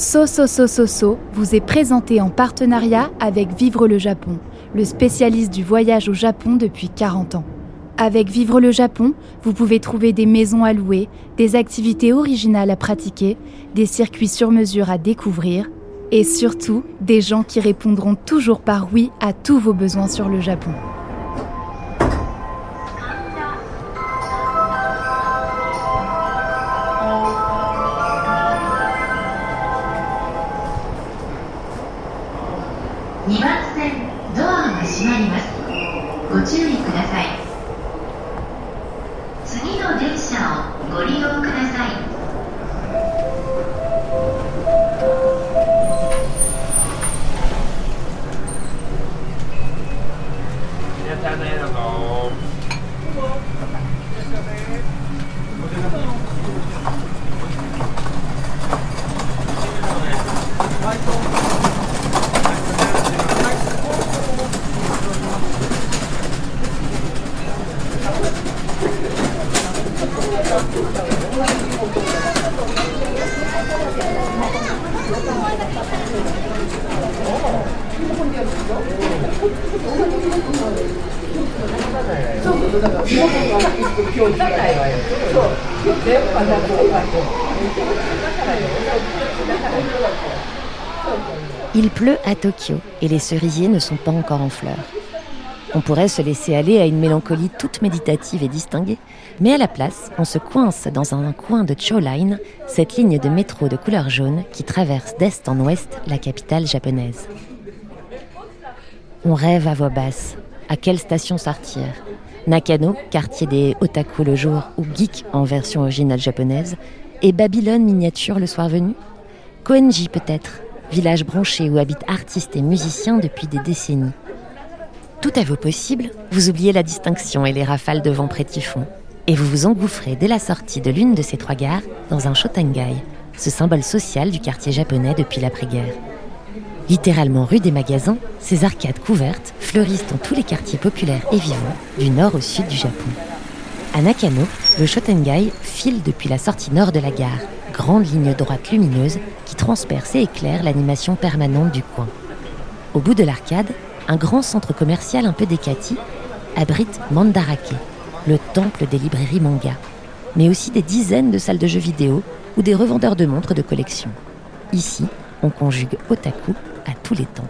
So So So So So vous est présenté en partenariat avec Vivre le Japon, le spécialiste du voyage au Japon depuis 40 ans. Avec Vivre le Japon, vous pouvez trouver des maisons à louer, des activités originales à pratiquer, des circuits sur mesure à découvrir et surtout des gens qui répondront toujours par oui à tous vos besoins sur le Japon. Il pleut à Tokyo et les cerisiers ne sont pas encore en fleurs. On pourrait se laisser aller à une mélancolie toute méditative et distinguée, mais à la place, on se coince dans un coin de Cho Line, cette ligne de métro de couleur jaune qui traverse d'est en ouest la capitale japonaise. On rêve à voix basse. À quelle station sortir? Nakano, quartier des otaku le jour ou geek en version originale japonaise, et Babylone miniature le soir venu? Koenji peut-être, village branché où habitent artistes et musiciens depuis des décennies. Tout à vos possibles, vous oubliez la distinction et les rafales de vent pré-typhon, et vous vous engouffrez dès la sortie de l'une de ces trois gares dans un shotengai, ce symbole social du quartier japonais depuis l'après-guerre. Littéralement rue des magasins, ces arcades couvertes fleurissent dans tous les quartiers populaires et vivants du nord au sud du Japon. À Nakano, le shotengai file depuis la sortie nord de la gare, grande ligne droite lumineuse qui transperce et éclaire l'animation permanente du coin. Au bout de l'arcade, un grand centre commercial un peu décati abrite Mandarake, le temple des librairies manga, mais aussi des dizaines de salles de jeux vidéo ou des revendeurs de montres de collection. Ici, on conjugue otaku à tous les temps.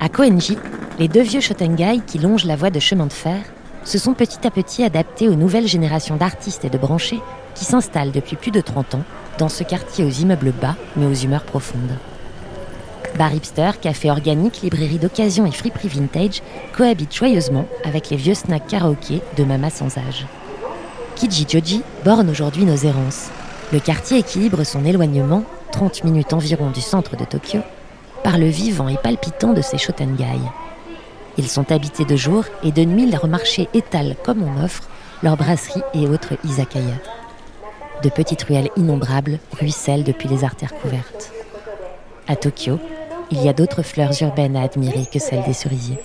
À Koenji, les deux vieux shotengai qui longent la voie de chemin de fer se sont petit à petit adaptés aux nouvelles générations d'artistes et de branchés qui s'installent depuis plus de 30 ans dans ce quartier aux immeubles bas mais aux humeurs profondes. Bar hipster, café organique, librairie d'occasion et friperie vintage cohabitent joyeusement avec les vieux snacks karaoké de Mama sans âge. Kijiji borne aujourd'hui nos errances. Le quartier équilibre son éloignement, 30 minutes environ du centre de Tokyo, par le vivant et palpitant de ces shotengai. Ils sont habités de jour et de nuit leurs marchés étalent comme on offre leurs brasseries et autres izakaya. De petites ruelles innombrables ruissellent depuis les artères couvertes. À Tokyo, il y a d'autres fleurs urbaines à admirer que celles des cerisiers.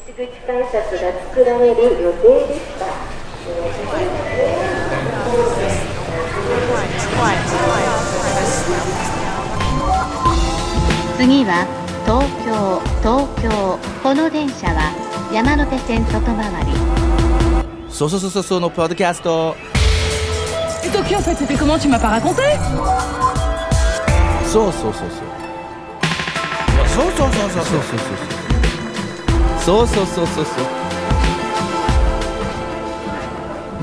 So, so, so, so, so, no podcast. Et Tokyo, en fait, c'était comment Tu m'as pas raconté So, so, so, so. So, so, so, so, so, so, so. So, so, so, so, so.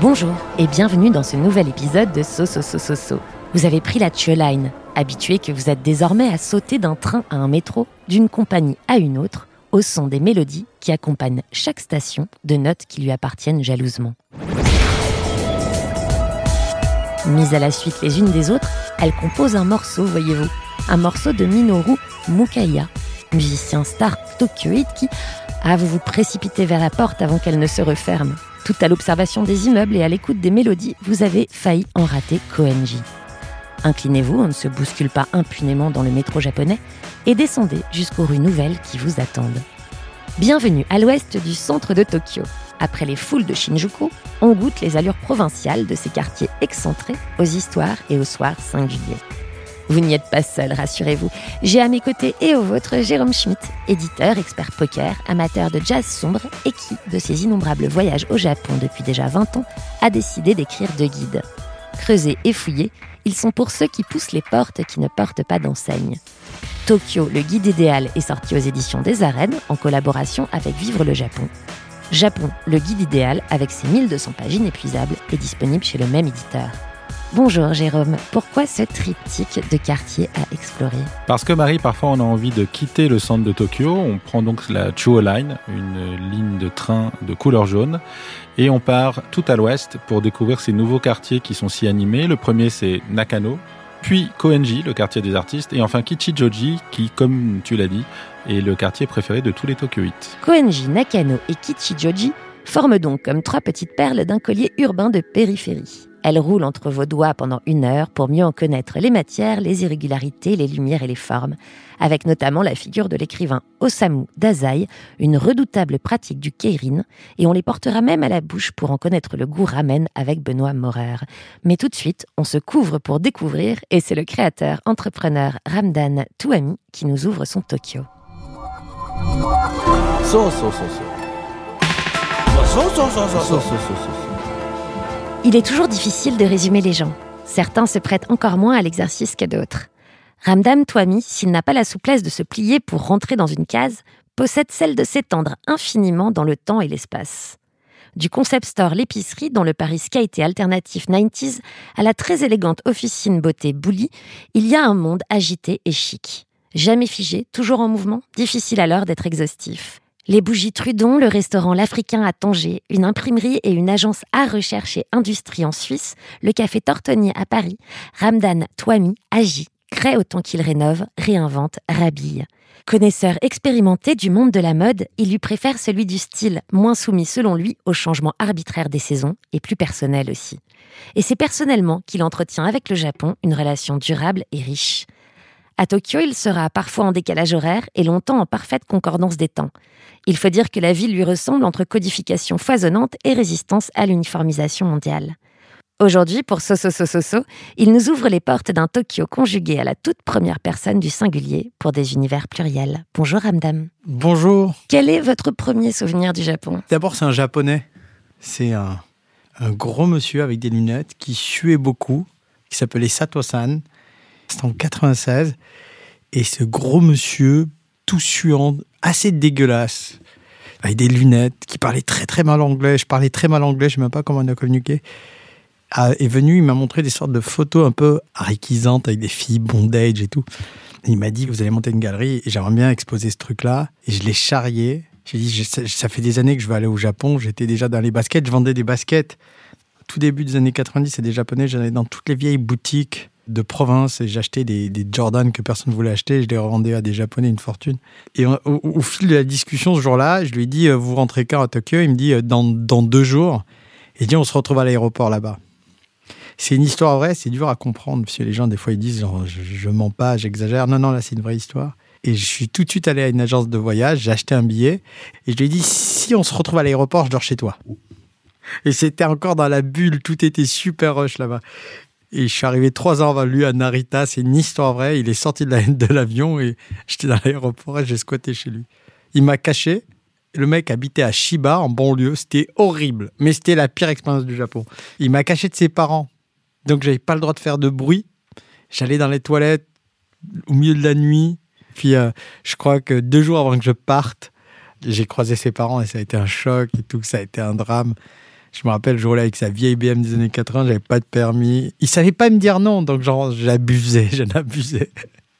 Bonjour et bienvenue dans ce nouvel épisode de So So So So So. Vous avez pris la Tue Line, habitué que vous êtes désormais à sauter d'un train à un métro, d'une compagnie à une autre, au son des mélodies qui accompagnent chaque station de notes qui lui appartiennent jalousement. Mises à la suite les unes des autres, elles composent un morceau, voyez-vous, un morceau de Minoru Mukaya, musicien star tokyoïde qui, ah, vous vous précipitez vers la porte avant qu'elle ne se referme. Tout à l'observation des immeubles et à l'écoute des mélodies, vous avez failli en rater Koenji. Inclinez-vous, on ne se bouscule pas impunément dans le métro japonais, et descendez jusqu'aux rues nouvelles qui vous attendent. Bienvenue à l'ouest du centre de Tokyo. Après les foules de Shinjuku, on goûte les allures provinciales de ces quartiers excentrés aux histoires et aux soirs singuliers. Vous n'y êtes pas seul, rassurez-vous. J'ai à mes côtés et au vôtre Jérôme Schmitt, éditeur, expert poker, amateur de jazz sombre et qui, de ses innombrables voyages au Japon depuis déjà 20 ans, a décidé d'écrire deux guides. Creusés et fouillés, ils sont pour ceux qui poussent les portes qui ne portent pas d'enseigne. Tokyo, le guide idéal, est sorti aux éditions des Arènes en collaboration avec Vivre le Japon. Japon, le guide idéal, avec ses 1200 pages inépuisables, est disponible chez le même éditeur. Bonjour Jérôme, pourquoi ce triptyque de quartiers à explorer? Parce que Marie, parfois on a envie de quitter le centre de Tokyo, on prend donc la Chuo Line, une ligne de train de couleur jaune, et on part tout à l'ouest pour découvrir ces nouveaux quartiers qui sont si animés. Le premier c'est Nakano, puis Koenji, le quartier des artistes, et enfin Kichijoji, qui, comme tu l'as dit, est le quartier préféré de tous les Tokyoïtes. Koenji, Nakano et Kichijoji forment donc comme trois petites perles d'un collier urbain de périphérie. Elles roulent entre vos doigts pendant une heure pour mieux en connaître les matières, les irrégularités, les lumières et les formes, avec notamment la figure de l'écrivain Osamu Dazai, une redoutable pratique du keirin, et on les portera même à la bouche pour en connaître le goût ramen avec Benoît Maurer. Mais tout de suite, on se couvre pour découvrir, et c'est le créateur, entrepreneur Ramdan Touami qui nous ouvre son Tokyo. Il est toujours difficile de résumer les gens. Certains se prêtent encore moins à l'exercice que d'autres. Ramdam Touami, s'il n'a pas la souplesse de se plier pour rentrer dans une case, possède celle de s'étendre infiniment dans le temps et l'espace. Du concept store L'épicerie, dans le Paris skate et alternatif 90s, à la très élégante officine beauté Bouli, il y a un monde agité et chic. Jamais figé, toujours en mouvement, difficile alors d'être exhaustif. Les bougies Trudon, le restaurant L'Africain à Tanger, une imprimerie et une agence à recherche et industrie en Suisse, le café Tortoni à Paris, Ramdan Touami agit, crée autant qu'il rénove, réinvente, rhabille. Connaisseur expérimenté du monde de la mode, il lui préfère celui du style, moins soumis selon lui aux changements arbitraires des saisons et plus personnel aussi. Et c'est personnellement qu'il entretient avec le Japon une relation durable et riche. À Tokyo, il sera parfois en décalage horaire et longtemps en parfaite concordance des temps. Il faut dire que la ville lui ressemble entre codification foisonnante et résistance à l'uniformisation mondiale. Aujourd'hui, pour Soso Soso So, il nous ouvre les portes d'un Tokyo conjugué à la toute première personne du singulier pour des univers pluriels. Bonjour Ramdam. Bonjour. Quel est votre premier souvenir du Japon? D'abord, c'est un japonais. C'est un, un gros monsieur avec des lunettes qui suait beaucoup, qui s'appelait Sato-san. C'était en 96. Et ce gros monsieur, tout suant, assez dégueulasse, avec des lunettes, qui parlait très très mal anglais. Je parlais très mal anglais, je ne sais même pas comment on a communiqué. a- est venu, il m'a montré des sortes de photos un peu ariquisantes avec des filles bondage et tout. Et il m'a dit, vous allez monter une galerie et j'aimerais bien exposer ce truc-là. Et je l'ai charrié. J'ai dit, ça, fait des années que je veux aller au Japon. J'étais déjà dans les baskets. Je vendais des baskets. Tout début des années 90, c'est des Japonais. J'allais dans toutes les vieilles boutiques de province et j'achetais des, des Jordan que personne ne voulait acheter. Je les revendais à des Japonais une fortune. Et au, fil de la discussion ce jour-là, je lui ai dit, euh, vous rentrez quand à Tokyo? Il me dit, euh, dans, deux jours. Et il dit, on se retrouve à l'aéroport là-bas. C'est une histoire vraie, c'est dur à comprendre, parce que les gens, des fois, ils disent, je, je mens pas, j'exagère. Non, non, là, c'est une vraie histoire. Et je suis tout de suite allé à une agence de voyage, j'ai acheté un billet, et je lui ai dit, si on se retrouve à l'aéroport, je dors chez toi. Et c'était encore dans la bulle, tout était super rush là-bas. Et je suis arrivé trois ans avant lui à Narita, c'est une histoire vraie. Il est sorti de la- de l'avion et j'étais dans l'aéroport et j'ai squatté chez lui. Il m'a caché. Le mec habitait à Shiba, en banlieue. C'était horrible, mais c'était la pire expérience du Japon. Il m'a caché de ses parents. Donc, j'avais pas le droit de faire de bruit. J'allais dans les toilettes au milieu de la nuit. Puis, euh, je crois que deux jours avant que je parte, j'ai croisé ses parents et ça a été un choc et tout. Ça a été un drame. Je me rappelle, je roulais avec sa vieille BM des années 80, j'avais pas de permis. Il savait pas me dire non, donc genre, j'abusais, j'en abusais.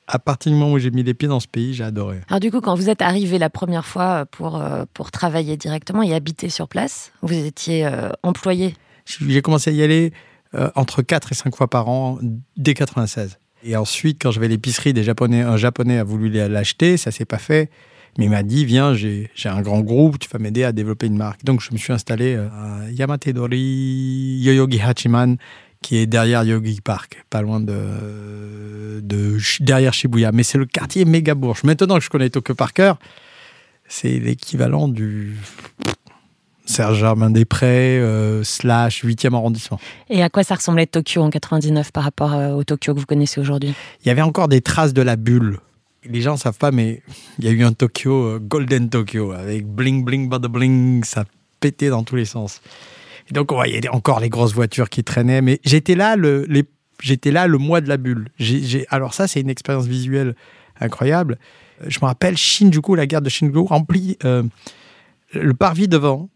À partir du moment où j'ai mis les pieds dans ce pays, j'ai adoré. Alors du coup, quand vous êtes arrivé la première fois pour, euh, pour travailler directement et habiter sur place, vous étiez euh, employé? J'ai commencé à y aller euh, entre 4 et 5 fois par an dès 96. Et ensuite, quand j'avais l'épicerie, des Japonais, un Japonais a voulu l'acheter, ça s'est pas fait. Mais il m'a dit, viens, j'ai un grand groupe, tu vas m'aider à développer une marque. Donc je me suis installé euh, à Yamatedori Yoyogi Hachiman, qui est derrière Yogi Park, pas loin de, de derrière Shibuya. Mais c'est le quartier méga bourge. Maintenant que je connais Tokyo par cœur, c'est l'équivalent du Serge Germain-des-Prés, euh, slash 8e arrondissement. Et à quoi ça ressemblait Tokyo en 99 par rapport euh, au Tokyo que vous connaissez aujourd'hui? Il y avait encore des traces de la bulle. Les gens ne savent pas, mais il y a eu un Tokyo, euh, Golden Tokyo, avec bling, bling, bada bling, ça pétait dans tous les sens. Et donc, on voyait encore les grosses voitures qui traînaient, mais j'étais là le, mois de la bulle. Alors ça, c'est une expérience visuelle incroyable. Je me rappelle Shinjuku, la gare de Shinjuku, remplie, euh, le parvis devant,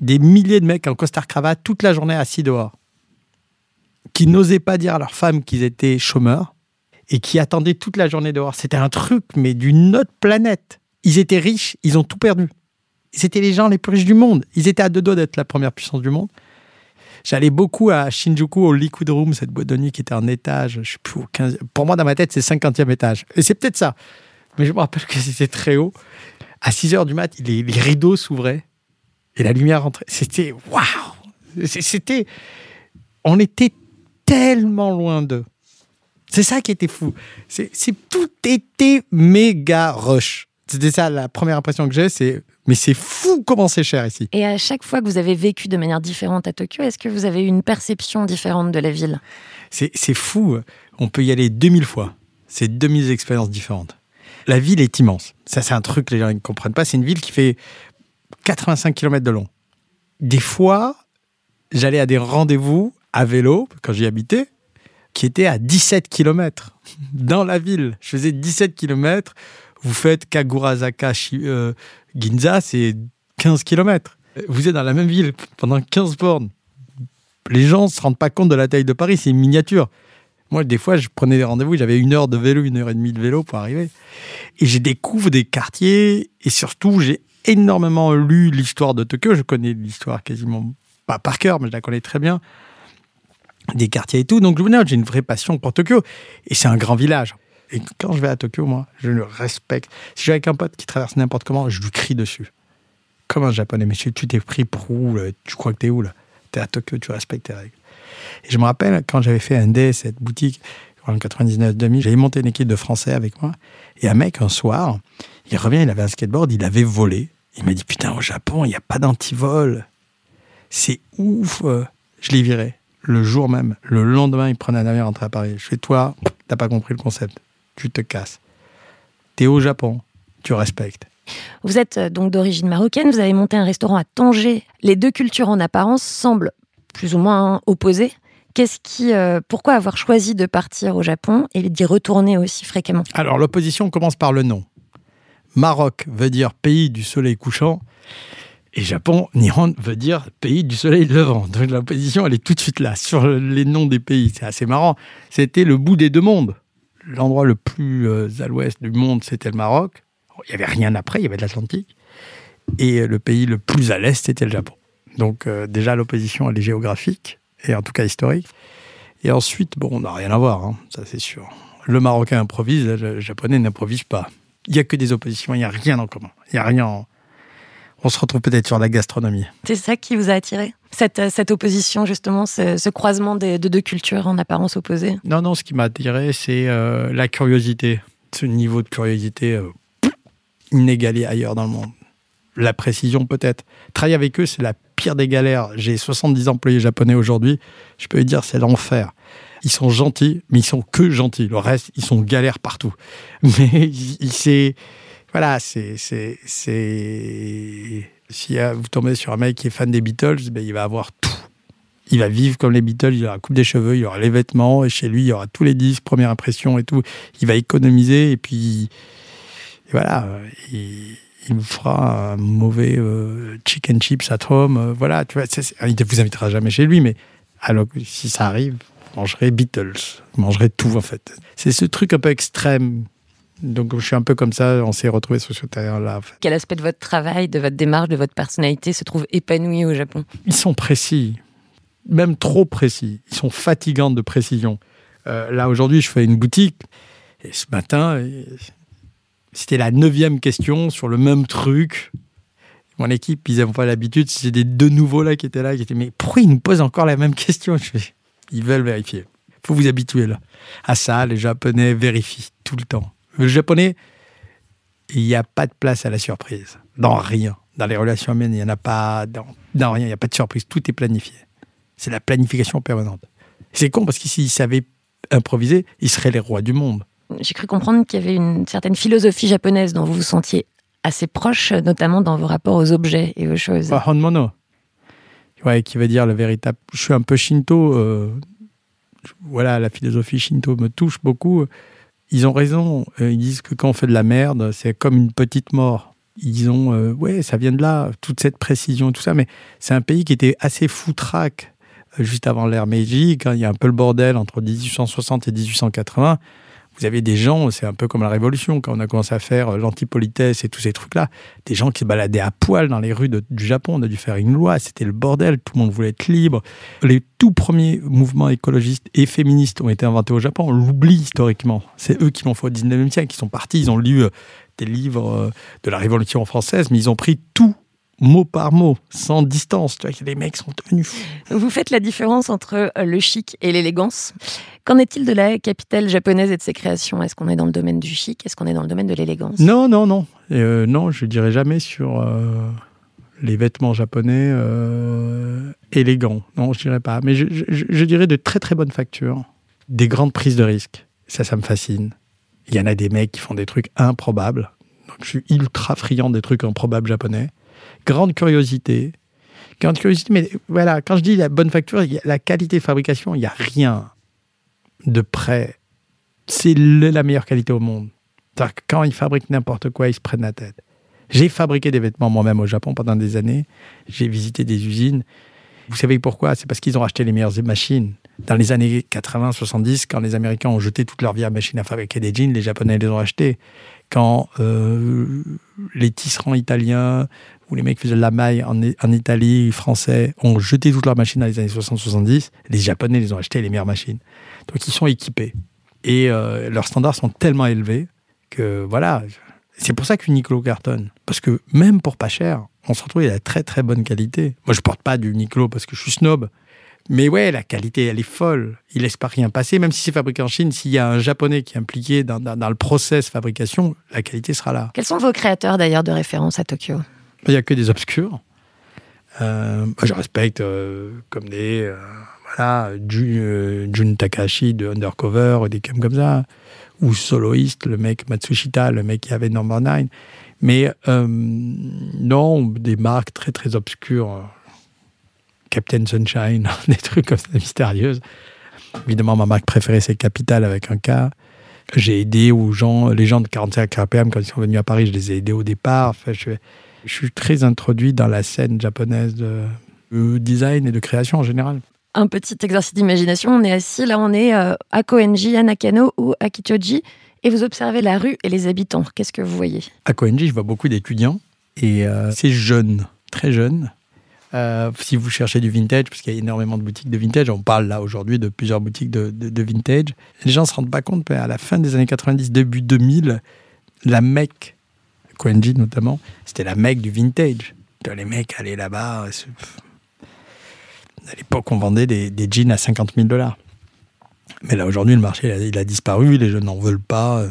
des milliers de mecs en costard cravate toute la journée assis dehors, qui n'osaient pas dire à leurs femmes qu'ils étaient chômeurs et qui attendaient toute la journée dehors. C'était un truc, mais d'une autre planète. Ils étaient riches, ils ont tout perdu. C'était les gens les plus riches du monde. Ils étaient à deux doigts d'être la première puissance du monde. J'allais beaucoup à Shinjuku, au Liquid Room, cette boîte de nuit qui était en étage, je sais plus, au 15... pour moi dans ma tête c'est 50e étage. Et c'est peut-être ça. Mais je me rappelle que c'était très haut. À 6 heures du mat, les, les rideaux s'ouvraient et la lumière rentrait. C'était waouh C'était. On était tellement loin d'eux. C'est ça qui était fou. C'est tout était méga rush. C'était ça la première impression que j'ai, c'est mais c'est fou comment c'est cher ici. Et à chaque fois que vous avez vécu de manière différente à Tokyo, est-ce que vous avez eu une perception différente de la ville? C'est fou. On peut y aller 2000 fois. C'est 2000 expériences différentes. La ville est immense. Ça, c'est un truc que les gens ne comprennent pas. C'est une ville qui fait 85 km de long. Des fois, j'allais à des rendez-vous à vélo, quand j'y habitais, qui étaient à 17 km dans la ville. Je faisais 17 km. Vous faites Kagurazaka, euh, Ginza, c'est 15 km. Vous êtes dans la même ville pendant 15 bornes. Les gens ne se rendent pas compte de la taille de Paris, c'est une miniature. Moi, des fois, je prenais des rendez-vous, j'avais une heure de vélo, une heure et demie de vélo pour arriver. Et je découvre des quartiers, et surtout, j'ai énormément lu l'histoire de Tokyo. Je connais l'histoire quasiment pas par cœur, mais je la connais très bien. Des quartiers et tout. Donc, j'ai une vraie passion pour Tokyo. Et c'est un grand village. Et quand je vais à Tokyo, moi, je le respecte. Si j'ai avec un pote qui traverse n'importe comment, je lui crie dessus. Comme un japonais. Mais tu t'es pris pour où Tu crois que t'es où là? T'es à Tokyo, tu respectes tes règles. Et je me rappelle, quand j'avais fait un dé, cette boutique, en 99-2000, j'avais monté une équipe de Français avec moi. Et un mec, un soir, il revient, il avait un skateboard, il avait volé. Il m'a dit Putain, au Japon, il n'y a pas d'antivol. C'est ouf. Je l'ai viré. Le jour même, le lendemain, il prenait un avion rentrer à Paris. Je fais Toi, t'as pas compris le concept. Tu te casses. T'es au Japon. Tu respectes. Vous êtes euh, donc d'origine marocaine, vous avez monté un restaurant à Tanger. Les deux cultures en apparence semblent plus ou moins opposées. Qu'est-ce qui, euh, pourquoi avoir choisi de partir au Japon et d'y retourner aussi fréquemment? Alors l'opposition commence par le nom. Maroc veut dire pays du soleil couchant. Et Japon, Nihon veut dire pays du soleil levant. Donc l'opposition, elle est tout de suite là, sur les noms des pays. C'est assez marrant. C'était le bout des deux mondes. L'endroit le plus euh, à l'ouest du monde, c'était le Maroc. Il n'y avait rien après, il y avait de l'Atlantique. Et le pays le plus à l'est, c'était le Japon. Donc euh, déjà, l'opposition, elle est géographique, et en tout cas historique. Et ensuite, bon, on n'a rien à voir, hein, ça c'est sûr. Le Marocain improvise, le Japonais n'improvise pas. Il n'y a que des oppositions, il n'y a rien en commun. Il n'y a rien. On se retrouve peut-être sur la gastronomie. C'est ça qui vous a attiré? Cette, euh, cette opposition, justement, ce, croisement de deux cultures en apparence opposées? Non, non, ce qui m'a attiré, c'est euh, la curiosité. Ce niveau de curiosité euh, inégalé ailleurs dans le monde. La précision, peut-être. Travailler avec eux, c'est la pire des galères. J'ai 70 employés japonais aujourd'hui. Je peux dire, c'est l'enfer ils sont gentils, mais ils sont que gentils. Le reste, ils sont galères partout. Mais c'est, voilà, c'est, si vous tombez sur un mec qui est fan des Beatles, ben, il va avoir tout. Il va vivre comme les Beatles, il aura la coupe des cheveux, il aura les vêtements, et chez lui, il y aura tous les disques, première impression et tout. Il va économiser, et puis, voilà, il, il vous fera un mauvais euh, chicken chips at home. Euh, voilà, tu vois, il ne vous invitera jamais chez lui, mais alors si ça arrive, mangerai Beatles, mangerai tout en fait. C'est ce truc un peu extrême. Donc je suis un peu comme ça, on s'est retrouvé sur ce terrain-là. Quel aspect de votre travail, de votre démarche, de votre personnalité se trouve épanoui au Japon? Ils sont précis, même trop précis. Ils sont fatigants de précision. Euh, là aujourd'hui, je fais une boutique et ce matin, c'était la neuvième question sur le même truc. Mon équipe, ils n'avaient pas l'habitude. C'était des deux nouveaux là qui étaient là, qui étaient mais pourquoi ils nous posent encore la même question? Ils veulent vérifier. Il faut vous habituer là. À ça, les Japonais vérifient tout le temps. Le Japonais, il n'y a pas de place à la surprise. Dans rien. Dans les relations humaines, il n'y en a pas. Dans, dans rien, il n'y a pas de surprise. Tout est planifié. C'est la planification permanente. C'est con parce que s'ils savaient improviser, ils seraient les rois du monde. J'ai cru comprendre qu'il y avait une certaine philosophie japonaise dont vous vous sentiez assez proche, notamment dans vos rapports aux objets et aux choses. Bah, Honmono. Ouais, qui veut dire le véritable. Je suis un peu shinto. euh, voilà, la philosophie shinto me touche beaucoup. Ils ont raison. Euh, Ils disent que quand on fait de la merde, c'est comme une petite mort. Ils ont, euh, ouais, ça vient de là, toute cette précision, tout ça. Mais c'est un pays qui était assez foutraque euh, juste avant l'ère Meiji, quand il y a un peu le bordel entre 1860 et 1880. Vous avez des gens, c'est un peu comme la Révolution, quand on a commencé à faire euh, l'antipolitesse et tous ces trucs-là, des gens qui se baladaient à poil dans les rues du Japon. On a dû faire une loi, c'était le bordel, tout le monde voulait être libre. Les tout premiers mouvements écologistes et féministes ont été inventés au Japon, on l'oublie historiquement. C'est eux qui l'ont fait au 19e siècle, qui sont partis, ils ont lu euh, des livres euh, de la Révolution française, mais ils ont pris tout mot par mot, sans distance. Tu vois, les mecs sont devenus fous. Vous faites la différence entre euh, le chic et l'élégance. Qu'en est-il de la capitale japonaise et de ses créations? Est-ce qu'on est dans le domaine du chic? Est-ce qu'on est dans le domaine de l'élégance? Non, non, non. Euh, non, je dirais jamais sur euh, les vêtements japonais euh, élégants. Non, je dirais pas. Mais je, je- je dirais de très très bonne facture. Des grandes prises de risques. Ça, ça me fascine. Il y en a des mecs qui font des trucs improbables. Donc, je suis ultra friand des trucs improbables japonais. Grande curiosité. Grande curiosité, mais voilà, quand je dis la bonne facture, la qualité de fabrication, il n'y a rien de près. C'est la meilleure qualité au monde. Quand ils fabriquent n'importe quoi, ils se prennent la tête. J'ai fabriqué des vêtements moi-même au Japon pendant des années. J'ai visité des usines. Vous savez pourquoi? C'est parce qu'ils ont acheté les meilleures machines. Dans les années 80-70, quand les Américains ont jeté toute leur vie à machines à fabriquer des jeans, les Japonais les ont achetés. Quand euh, les tisserands italiens ou les mecs faisaient de la maille en, Italie, français, ont jeté toutes leurs machines dans les années 60-70, les Japonais les ont acheté les meilleures machines. Donc ils sont équipés. Et euh, leurs standards sont tellement élevés que voilà. C'est pour ça qu'Uniqlo cartonne. Parce que même pour pas cher, on se retrouve à la très très bonne qualité. Moi, je porte pas du Uniqlo parce que je suis snob. Mais ouais, la qualité, elle est folle. Il laisse pas rien passer. Même si c'est fabriqué en Chine, s'il y a un japonais qui est impliqué dans, dans- dans le process fabrication, la qualité sera là. Quels sont vos créateurs d'ailleurs de référence à Tokyo? Il n'y a que des obscurs. Euh, je respecte euh, comme des. euh, voilà, Jun, Jun Takahashi de Undercover, des comme comme ça. Ou Soloist, le mec Matsushita, le mec qui avait Number 9. Mais non, des marques très très obscures. Captain Sunshine, des trucs comme ça mystérieuses. Évidemment, ma marque préférée, c'est Capital avec un K. J'ai aidé aux gens, les gens de 45 RPM, quand ils sont venus à Paris, je les ai aidés au départ. Enfin, je, je suis très introduit dans la scène japonaise de, de design et de création en général. Un petit exercice d'imagination. On est assis, là on est euh, à Koenji, à Nakano ou à Kichoji, et vous observez la rue et les habitants. Qu'est-ce que vous voyez? À Koenji, je vois beaucoup d'étudiants et euh, c'est jeune, très jeune. Euh, si vous cherchez du vintage, parce qu'il y a énormément de boutiques de vintage, on parle là aujourd'hui de plusieurs boutiques de, de- de vintage. Les gens ne se rendent pas compte, mais à la fin des années 90, début 2000, la Mecque, Koenji notamment, c'était la Mecque du vintage. Les mecs allaient là-bas. c'est- À l'époque, on vendait des, jeans à 50 000 dollars. Mais là, aujourd'hui, le marché, il a, il a disparu, les jeunes n'en veulent pas. euh,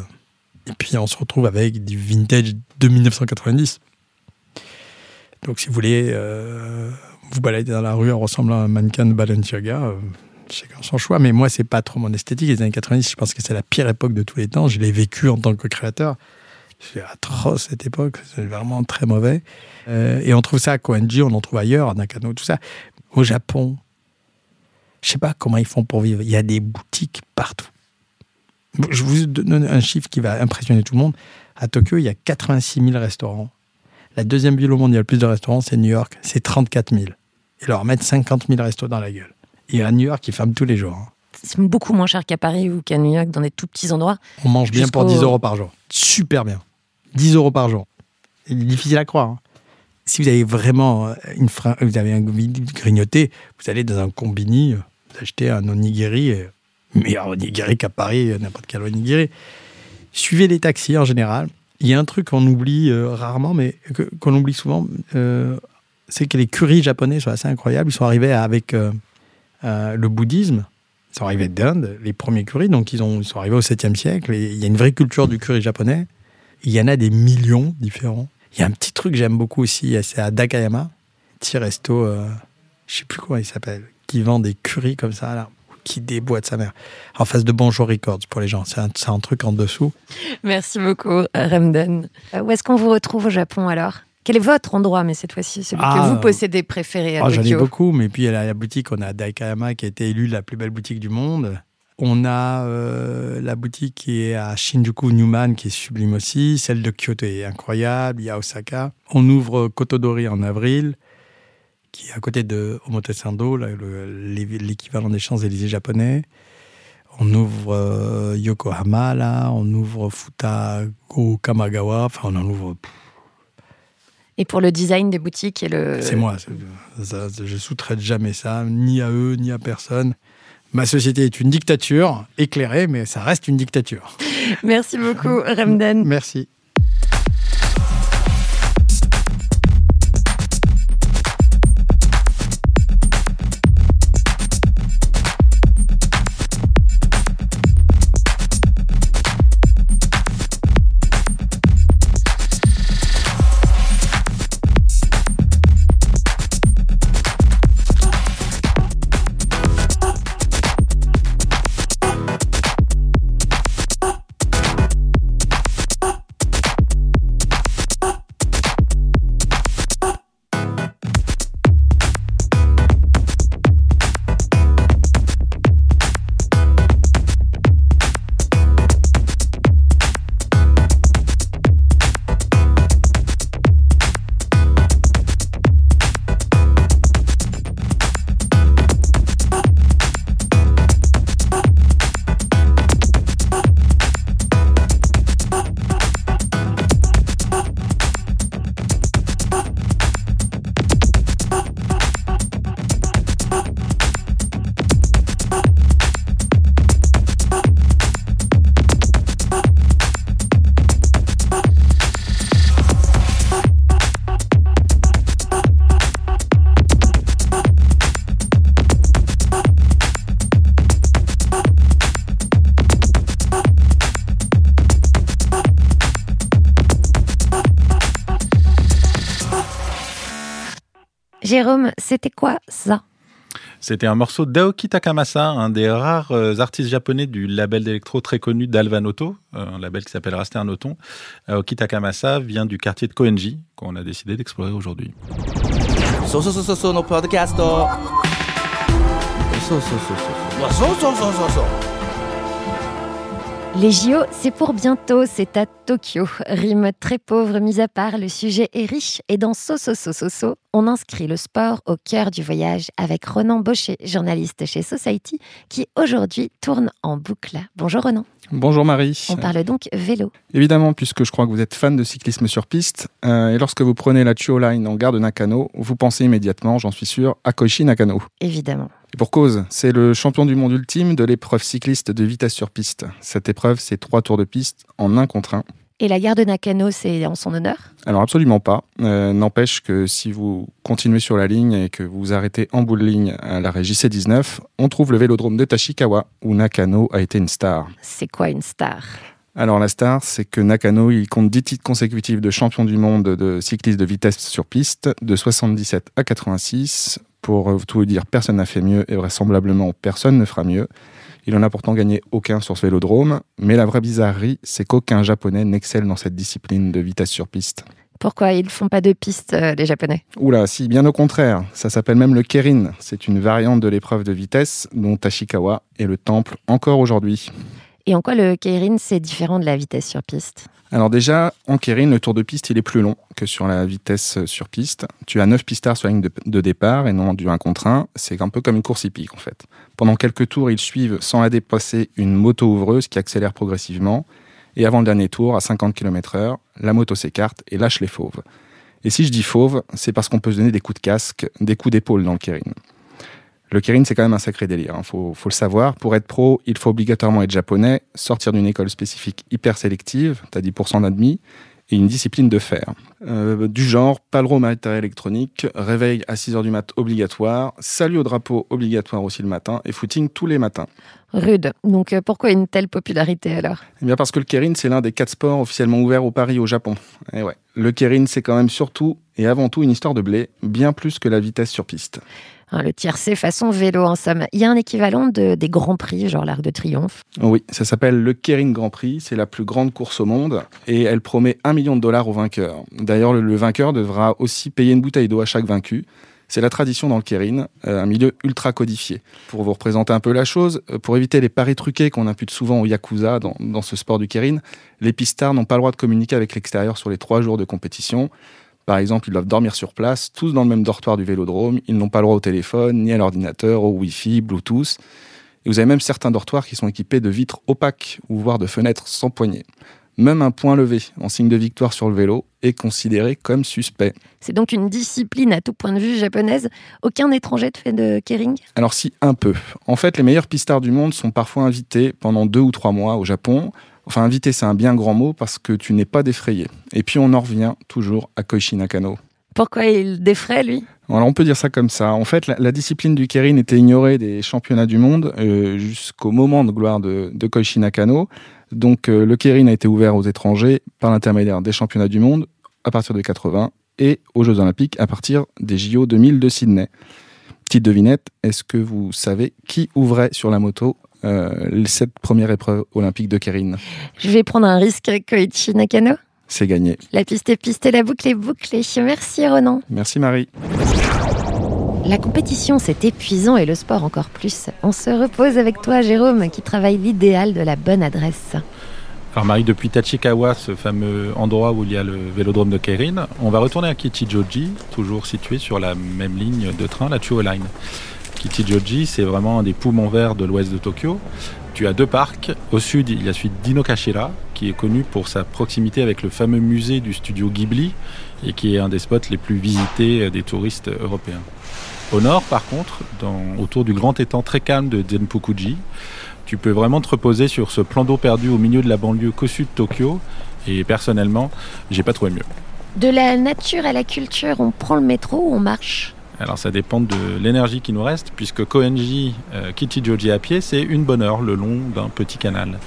et puis on se retrouve avec du vintage de 1990. Donc si vous voulez euh, vous balader dans la rue en ressemblant à un mannequin de Balenciaga, euh, chacun son choix. Mais moi, c'est pas trop mon esthétique. Les années 90, je pense que c'est la pire époque de tous les temps. Je l'ai vécu en tant que créateur. C'est atroce cette époque, c'est vraiment très mauvais. Euh, et on trouve ça à Koenji, on en trouve ailleurs, à Nakano, tout ça. Au Japon, je sais pas comment ils font pour vivre. Il y a des boutiques partout. Je vous donne un chiffre qui va impressionner tout le monde. À Tokyo, il y a 86 000 restaurants. La deuxième ville au monde où il y a le plus de restaurants, c'est New York. C'est 34 000. Ils leur mettent 50 000 restos dans la gueule. Et à New York, ils ferment tous les jours. hein. C'est beaucoup moins cher qu'à Paris ou qu'à New York, dans des tout petits endroits. On mange bien pour Jusqu'au- 10 euros par jour. Super bien. 10 euros par jour. C'est difficile à croire. hein. Si vous avez vraiment euh, une fra- vous avez un grignoté, vous allez dans un combini, euh, vous achetez un onigiri, euh, meilleur onigiri qu'à Paris, n'importe quel onigiri. Suivez les taxis en général. Il y a un truc qu'on oublie rarement, mais qu'on oublie souvent, c'est que les currys japonais sont assez incroyables. Ils sont arrivés avec le bouddhisme. Ils sont arrivés d'Inde, les premiers currys, donc ils, ont, ils sont arrivés au 7e siècle. Il y a une vraie culture du curry japonais. Il y en a des millions différents. Il y a un petit truc que j'aime beaucoup aussi, c'est à Dakayama, petit resto, euh, je sais plus comment il s'appelle, qui vend des curries comme ça, là, qui déboîte sa mère. En face de Bonjour Records pour les gens, c'est un, truc en dessous. Merci beaucoup, Ramden. Euh, Où est-ce qu'on vous retrouve au Japon alors? Quel est votre endroit, mais cette fois-ci, celui Ah, que vous euh, possédez préféré à Oh, J'en ai beaucoup, mais puis à la, la boutique, on a Daikayama qui a été élue la plus belle boutique du monde. On a euh, la boutique qui est à Shinjuku Newman, qui est sublime aussi. Celle de Kyoto est incroyable. Il y a Osaka. On ouvre Kotodori en avril, qui est à côté de Omotesando, l'équivalent des Champs-Élysées japonais. On ouvre euh, Yokohama, là. On ouvre Futago Kamagawa. Enfin, on en ouvre. Et pour le design des boutiques et le. C'est moi. ça, je sous-traite jamais ça, ni à eux, ni à personne. Ma société est une dictature, éclairée, mais ça reste une dictature. Merci beaucoup, Ramden. Merci. C'était quoi ça? C'était un morceau d'Aoki Takamasa, un des rares euh, artistes japonais du label d'électro très connu d'Alvanoto, euh, un label qui s'appelle Raster Noton. Aoki Takamasa vient du quartier de Koenji, qu'on a décidé d'explorer aujourd'hui. そ Les JO, c'est pour bientôt, c'est à Tokyo. Rime très pauvre mise à part, le sujet est riche et dans So So So So So, on inscrit le sport au cœur du voyage avec Ronan Baucher, journaliste chez Society, qui aujourd'hui tourne en boucle. Bonjour Ronan. Bonjour Marie. On parle donc vélo. Évidemment, puisque je crois que vous êtes fan de cyclisme sur piste, euh, et lorsque vous prenez la Chuo Line en gare de Nakano, vous pensez immédiatement, j'en suis sûr, à Koichi Nakano. Évidemment. Et pour cause, c'est le champion du monde ultime de l'épreuve cycliste de vitesse sur piste. Cette épreuve, c'est trois tours de piste en un contre un. Et la gare de Nakano, c'est en son honneur Alors absolument pas. Euh, N'empêche que si vous continuez sur la ligne et que vous vous arrêtez en bout de ligne à l'arrêt JC19, on trouve le vélodrome de Tachikawa, où Nakano a été une star. C'est quoi une star? Alors la star, c'est que Nakano, il compte 10 titres consécutifs de champion du monde de cycliste de vitesse sur piste, de 77 à 86. Pour tout vous dire, personne n'a fait mieux et vraisemblablement personne ne fera mieux. Il en a pourtant gagné aucun sur ce vélodrome, mais la vraie bizarrerie, c'est qu'aucun japonais n'excelle dans cette discipline de vitesse sur piste. Pourquoi ils font pas de piste, euh, les Japonais? Oula, si, bien au contraire. Ça s'appelle même le Kerin. C'est une variante de l'épreuve de vitesse dont Tashikawa est le temple encore aujourd'hui. Et en quoi le Keirin, c'est différent de la vitesse sur piste? Alors déjà, en Kerin, le tour de piste, il est plus long que sur la vitesse sur piste. Tu as 9 pistards sur la ligne de, départ et non du 1 contre 1. C'est un peu comme une course hippique en fait. Pendant quelques tours, ils suivent sans la dépasser une moto ouvreuse qui accélère progressivement. Et avant le dernier tour, à 50 km/h, la moto s'écarte et lâche les fauves. Et si je dis fauve, c'est parce qu'on peut se donner des coups de casque, des coups d'épaule dans le Kerin. Le Kerin, c'est quand même un sacré délire, il faut, faut, le savoir. Pour être pro, il faut obligatoirement être japonais, sortir d'une école spécifique hyper sélective, t'as 10% d'admis, et une discipline de fer. Euh, du genre, pas le droit au matériel électronique, réveil à 6h du mat obligatoire, salut au drapeau obligatoire aussi le matin, et footing tous les matins. Rude. Donc euh, pourquoi une telle popularité alors Eh bien parce que le keirin, c'est l'un des quatre sports officiellement ouverts au Paris au Japon. Et ouais, le keirin, c'est quand même surtout et avant tout une histoire de blé, bien plus que la vitesse sur piste. Hein, le tiercé façon vélo en somme. Il y a un équivalent de, des grands prix, genre l'Arc de Triomphe. Oui, ça s'appelle le Keirin Grand Prix. C'est la plus grande course au monde et elle promet un million de dollars au vainqueur. D'ailleurs, le, le vainqueur devra aussi payer une bouteille d'eau à chaque vaincu. C'est la tradition dans le Keirin, euh, un milieu ultra codifié. Pour vous représenter un peu la chose, euh, pour éviter les paris truqués qu'on impute souvent au Yakuza dans, ce sport du Keirin, les pistards n'ont pas le droit de communiquer avec l'extérieur sur les trois jours de compétition. Par exemple, ils doivent dormir sur place, tous dans le même dortoir du vélodrome. Ils n'ont pas le droit au téléphone, ni à l'ordinateur, au Wi-Fi, Bluetooth. Et vous avez même certains dortoirs qui sont équipés de vitres opaques ou voire de fenêtres sans poignée. Même un point levé en signe de victoire sur le vélo est considéré comme suspect. C'est donc une discipline à tout point de vue japonaise. Aucun étranger ne fait de keiring Alors si, un peu. En fait, les meilleurs pistards du monde sont parfois invités pendant deux ou trois mois au Japon. Enfin, invité, c'est un bien grand mot parce que tu n'es pas défrayé. Et puis on en revient toujours à Koichi Nakano. Pourquoi il défraie, lui? Alors on peut dire ça comme ça. En fait, la, la discipline du keirin était ignorée des championnats du monde euh, jusqu'au moment de gloire de, de Koichi Nakano. Donc euh, le keirin a été ouvert aux étrangers par l'intermédiaire des championnats du monde à partir de 80 et aux Jeux Olympiques à partir des JO 2000 de Sydney. Petite devinette, est-ce que vous savez qui ouvrait sur la moto euh, cette première épreuve olympique de keirin Je vais prendre un risque Koichi Nakano. C'est gagné. La piste est pistée, la boucle est bouclée. Merci Ronan. Merci Marie. La compétition, c'est épuisant et le sport encore plus. On se repose avec toi, Jérôme, qui travaille l'idéal de la bonne adresse. Alors Marie, depuis Tachikawa, ce fameux endroit où il y a le vélodrome de Keirin, on va retourner à Kichijoji, toujours situé sur la même ligne de train, la Chuo Line. Kichijoji, c'est vraiment un des poumons verts de l'ouest de Tokyo. Tu as deux parcs. Au sud, il y a celui d'Inokashira, qui est connu pour sa proximité avec le fameux musée du studio Ghibli et qui est un des spots les plus visités des touristes européens. Au nord, par contre, dans, autour du grand étang très calme de Zenpukuji, tu peux vraiment te reposer sur ce plan d'eau perdu au milieu de la banlieue qu'au sud de Tokyo. Et personnellement, j'ai pas trouvé mieux. De la nature à la culture, on prend le métro ou on marche? Alors ça dépend de l'énergie qui nous reste, puisque Koenji, euh, Kichijoji à pied, c'est une bonne heure le long d'un petit canal.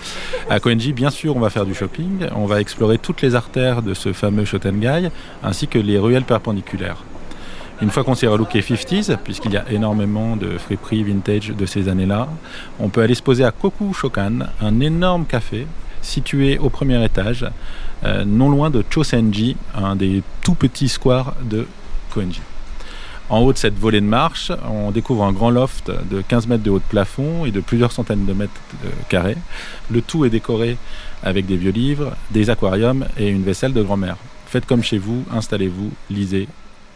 À Koenji, bien sûr, on va faire du shopping, on va explorer toutes les artères de ce fameux Shotengai, ainsi que les ruelles perpendiculaires. Une fois qu'on s'est relooké 50s, puisqu'il y a énormément de friperies vintage de ces années-là, on peut aller se poser à Koku Shokan, un énorme café situé au premier étage, euh, non loin de Chosenji, un des tout petits squares de Koenji. En haut de cette volée de marche, on découvre un grand loft de 15 mètres de haut de plafond et de plusieurs centaines de mètres carrés. Le tout est décoré avec des vieux livres, des aquariums et une vaisselle de grand-mère. Faites comme chez vous, installez-vous, lisez.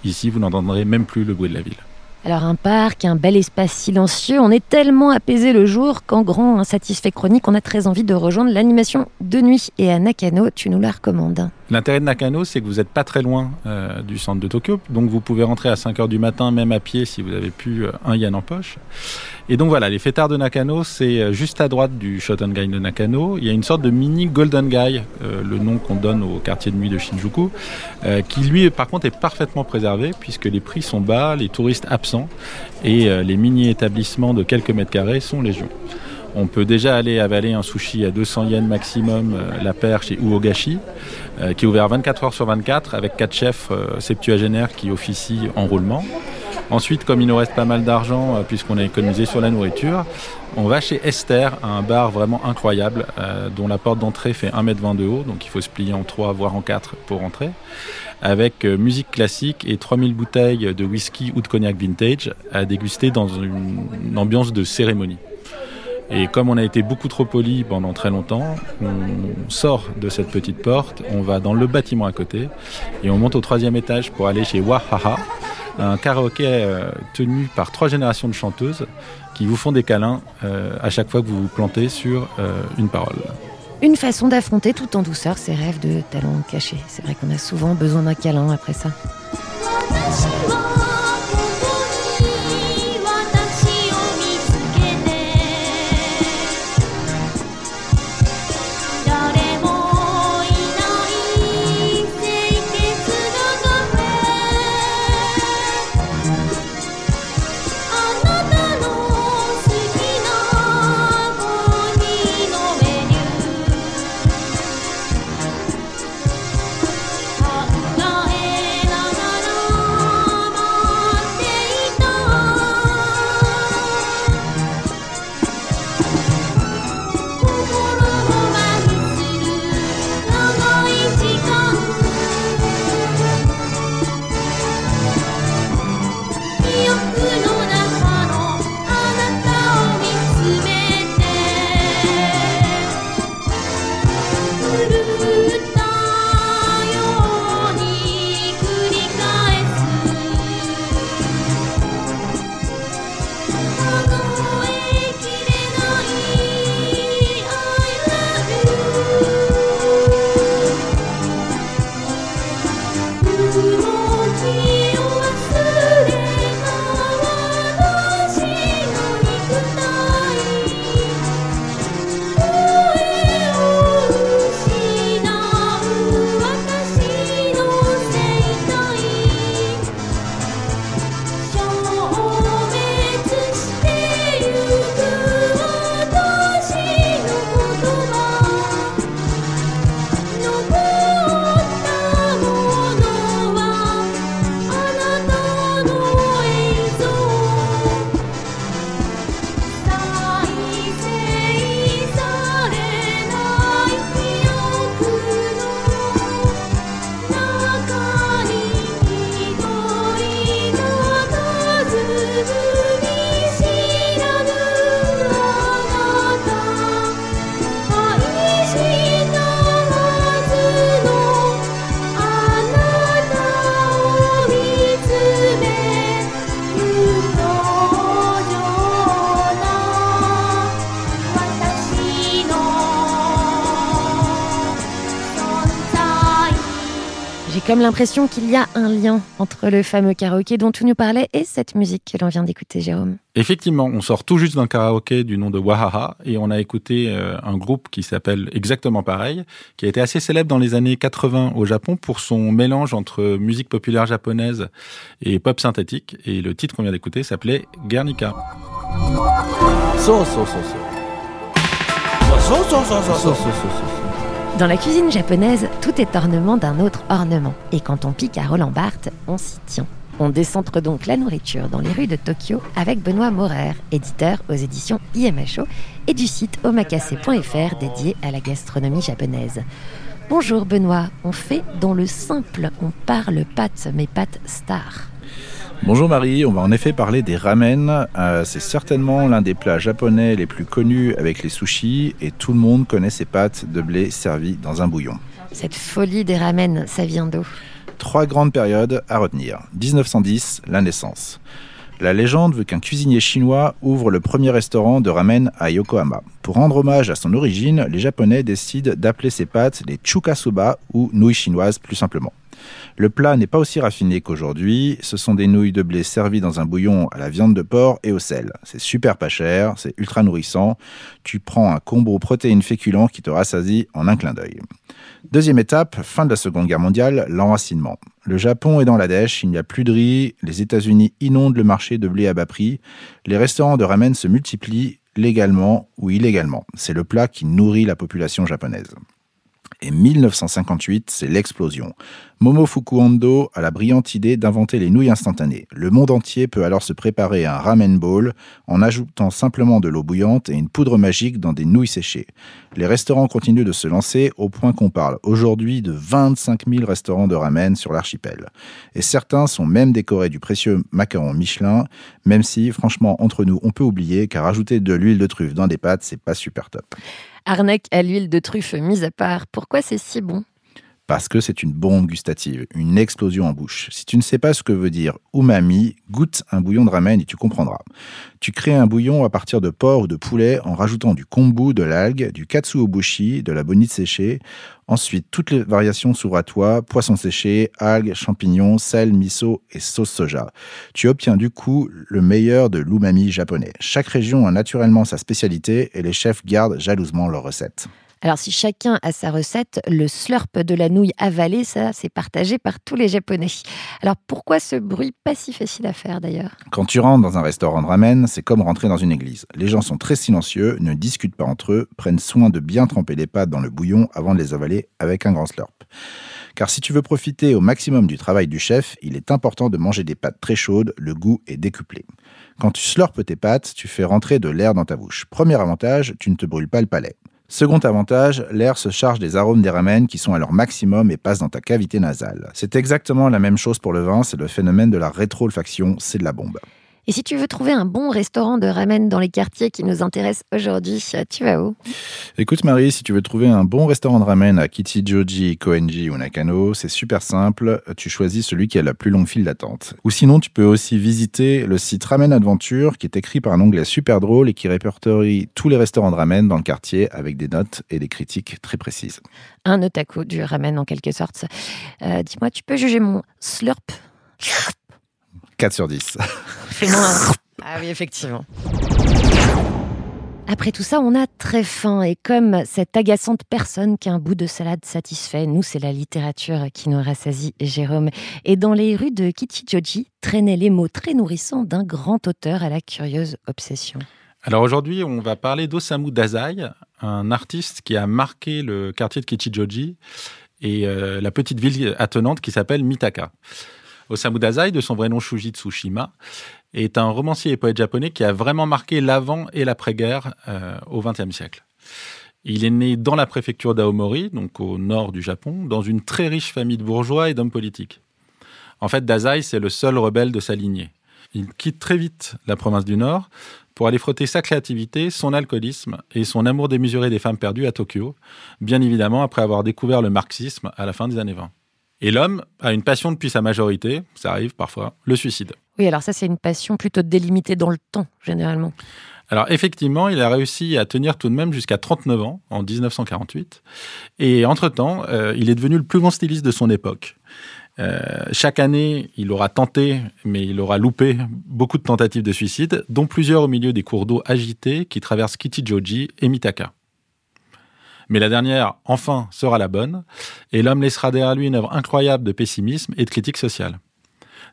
Ici, vous n'entendrez même plus le bruit de la ville. Alors un parc, un bel espace silencieux, on est tellement apaisé le jour qu'en grand insatisfait chronique, on a très envie de rejoindre l'animation de nuit. Et à Nakano, tu nous la recommandes. L'intérêt de Nakano, c'est que vous n'êtes pas très loin euh, du centre de Tokyo, donc vous pouvez rentrer à 5h du matin, même à pied, si vous avez plus euh, un yen en poche. Et donc voilà, les fêtards de Nakano, c'est euh, juste à droite du Shotengai de Nakano. Il y a une sorte de mini Golden euh, le nom qu'on donne au quartier de nuit de Shinjuku, qui lui, par contre, est parfaitement préservé, puisque les prix sont bas, les touristes absents, et les mini-établissements de quelques mètres carrés sont légion. On peut déjà aller avaler un sushi à 200 yens maximum, euh, la paire chez Uogashi, euh, qui est ouvert 24 heures sur 24 avec quatre chefs euh, septuagénaires qui officient en roulement. Ensuite, comme il nous reste pas mal d'argent, puisqu'on a économisé sur la nourriture, on va chez Esther, un bar vraiment incroyable, dont la porte d'entrée fait 1m20 de haut, donc il faut se plier en 3 voire en 4 pour rentrer, avec musique classique et 3000 bouteilles de whisky ou de cognac vintage à déguster dans une ambiance de cérémonie. Et comme on a été beaucoup trop poli pendant très longtemps, on sort de cette petite porte, on va dans le bâtiment à côté et on monte au troisième étage pour aller chez Wahaha, un karaoké euh, tenu par trois générations de chanteuses qui vous font des câlins euh, à chaque fois que vous vous plantez sur euh, une parole. Une façon d'affronter tout en douceur ces rêves de talons cachés. C'est vrai qu'on a souvent besoin d'un câlin après ça. l'impression qu'il y a un lien entre le fameux karaoké dont tu nous parlais et cette musique que l'on vient d'écouter, Jérôme. Effectivement, on sort tout juste d'un karaoké du nom de Wahaha et on a écouté euh, un groupe qui s'appelle exactement pareil, qui a été assez célèbre dans les années 80 au Japon pour son mélange entre musique populaire japonaise et pop synthétique. Et le titre qu'on vient d'écouter s'appelait Guernica. Dans la cuisine japonaise, tout est ornement d'un autre ornement. Et quand on pique à Roland Barthes, on s'y tient. On décentre donc la nourriture dans les rues de Tokyo avec Benoît Maurer, éditeur aux éditions IMHO et du site omakase.fr dédié à la gastronomie japonaise. Bonjour Benoît, on fait dans le simple, on parle pâtes, mais pâtes star. Bonjour Marie, on va en effet parler des ramen. Euh, c'est certainement l'un des plats japonais les plus connus avec les sushis et tout le monde connaît ces pâtes de blé servies dans un bouillon. Cette folie des ramen, ça vient d'où? Trois grandes périodes à retenir. 1910, la naissance. La légende veut qu'un cuisinier chinois ouvre le premier restaurant de ramen à Yokohama. Pour rendre hommage à son origine, les Japonais décident d'appeler ces pâtes les chukasoba ou nouilles chinoises plus simplement. Le plat n'est pas aussi raffiné qu'aujourd'hui. Ce sont des nouilles de blé servies dans un bouillon à la viande de porc et au sel. C'est super pas cher, c'est ultra nourrissant. Tu prends un combo protéines féculents qui te rassasie en un clin d'œil. Deuxième étape, fin de la Seconde Guerre mondiale, l'enracinement. Le Japon est dans la dèche, il n'y a plus de riz, les États-Unis inondent le marché de blé à bas prix, les restaurants de ramen se multiplient légalement ou illégalement. C'est le plat qui nourrit la population japonaise. Et 1958, c'est l'explosion. Momofuku Ando a la brillante idée d'inventer les nouilles instantanées. Le monde entier peut alors se préparer un ramen bowl en ajoutant simplement de l'eau bouillante et une poudre magique dans des nouilles séchées. Les restaurants continuent de se lancer au point qu'on parle aujourd'hui de 25 000 restaurants de ramen sur l'archipel. Et certains sont même décorés du précieux macaron Michelin, même si, franchement, entre nous, on peut oublier car ajouter de l'huile de truffe dans des pâtes, c'est pas super top. Arnaque à l'huile de truffe mise à part, pourquoi c'est si bon? Parce que c'est une bombe gustative, une explosion en bouche. Si tu ne sais pas ce que veut dire umami, goûte un bouillon de ramen et tu comprendras. Tu crées un bouillon à partir de porc ou de poulet en rajoutant du kombu, de l'algue, du katsuobushi, de la bonite séchée. Ensuite, toutes les variations s'ouvrent à toi, poisson séché, algues, champignons, sel, miso et sauce soja. Tu obtiens du coup le meilleur de l'umami japonais. Chaque région a naturellement sa spécialité et les chefs gardent jalousement leurs recettes. Alors si chacun a sa recette, le slurp de la nouille avalée, ça c'est partagé par tous les Japonais. Alors pourquoi ce bruit pas si facile à faire d'ailleurs? Quand tu rentres dans un restaurant de ramen, c'est comme rentrer dans une église. Les gens sont très silencieux, ne discutent pas entre eux, prennent soin de bien tremper les pâtes dans le bouillon avant de les avaler avec un grand slurp. Car si tu veux profiter au maximum du travail du chef, il est important de manger des pâtes très chaudes, le goût est décuplé. Quand tu slurpes tes pâtes, tu fais rentrer de l'air dans ta bouche. Premier avantage, tu ne te brûles pas le palais. Second avantage, l'air se charge des arômes des ramen qui sont à leur maximum et passe dans ta cavité nasale. C'est exactement la même chose pour le vin, c'est le phénomène de la rétroolfaction, c'est de la bombe. Et si tu veux trouver un bon restaurant de ramen dans les quartiers qui nous intéressent aujourd'hui, tu vas où? Écoute Marie, si tu veux trouver un bon restaurant de ramen à Kichijoji, Koenji ou Nakano, c'est super simple, tu choisis celui qui a la plus longue file d'attente. Ou sinon, tu peux aussi visiter le site Ramen Adventure qui est écrit par un onglet super drôle et qui répertorie tous les restaurants de ramen dans le quartier avec des notes et des critiques très précises. Un otaku du ramen en quelque sorte. Euh, Dis-moi, tu peux juger mon slurp? 4 sur 10. Fais-moi un... Ah oui, effectivement. Après tout ça, on a très faim et comme cette agaçante personne qui a un bout de salade satisfait, nous c'est la littérature qui nous rassasie, Jérôme. Et dans les rues de Kichijoji traînaient les mots très nourrissants d'un grand auteur à la curieuse obsession. Alors aujourd'hui, on va parler d'Osamu Dazai, un artiste qui a marqué le quartier de Kichijoji et euh, la petite ville attenante qui s'appelle Mitaka. Osamu Dazai, de son vrai nom Shuji Tsushima, est un romancier et poète japonais qui a vraiment marqué l'avant et l'après-guerre euh, au XXe siècle. Il est né dans la préfecture d'Aomori, donc au nord du Japon, dans une très riche famille de bourgeois et d'hommes politiques. En fait, Dazai, c'est le seul rebelle de sa lignée. Il quitte très vite la province du Nord pour aller frotter sa créativité, son alcoolisme et son amour démesuré des femmes perdues à Tokyo, bien évidemment après avoir découvert le marxisme à la fin des années 20. Et l'homme a une passion depuis sa majorité, ça arrive parfois, le suicide. Oui, alors ça c'est une passion plutôt délimitée dans le temps, généralement. Alors effectivement, il a réussi à tenir tout de même jusqu'à 39 ans, en 1948. Et entre-temps, euh, il est devenu le plus grand styliste de son époque. Euh, chaque année, il aura tenté, mais il aura loupé beaucoup de tentatives de suicide, dont plusieurs au milieu des cours d'eau agités qui traversent Kichijoji et Mitaka. Mais la dernière, enfin, sera la bonne, et l'homme laissera derrière lui une œuvre incroyable de pessimisme et de critique sociale.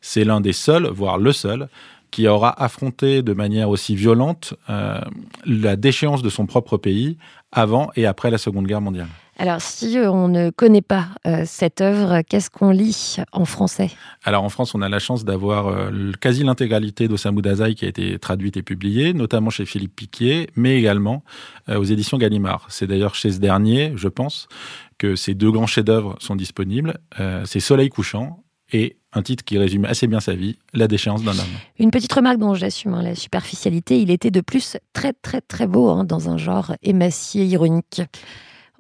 C'est l'un des seuls, voire le seul, qui aura affronté de manière aussi violente euh, la déchéance de son propre pays avant et après la Seconde Guerre mondiale. Alors, si euh, on ne connaît pas euh, cette œuvre, qu'est-ce qu'on lit en français? Alors en France, on a la chance d'avoir euh, quasi l'intégralité d'Osamu Dazai qui a été traduite et publiée, notamment chez Philippe Piquier, mais également euh, aux éditions Gallimard. C'est d'ailleurs chez ce dernier, je pense, que ces deux grands chefs-d'œuvre sont disponibles. C'est Soleil couchant et un titre qui résume assez bien sa vie, La déchéance d'un homme. Une petite remarque dont j'assume hein, la superficialité, il était de plus très très très beau hein, dans un genre émacié ironique.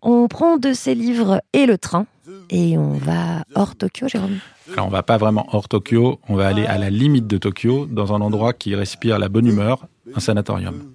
On prend de ses livres et le train et on va hors Tokyo, Jérôme. Alors on va pas vraiment hors Tokyo, on va aller à la limite de Tokyo, dans un endroit qui respire la bonne humeur, un sanatorium.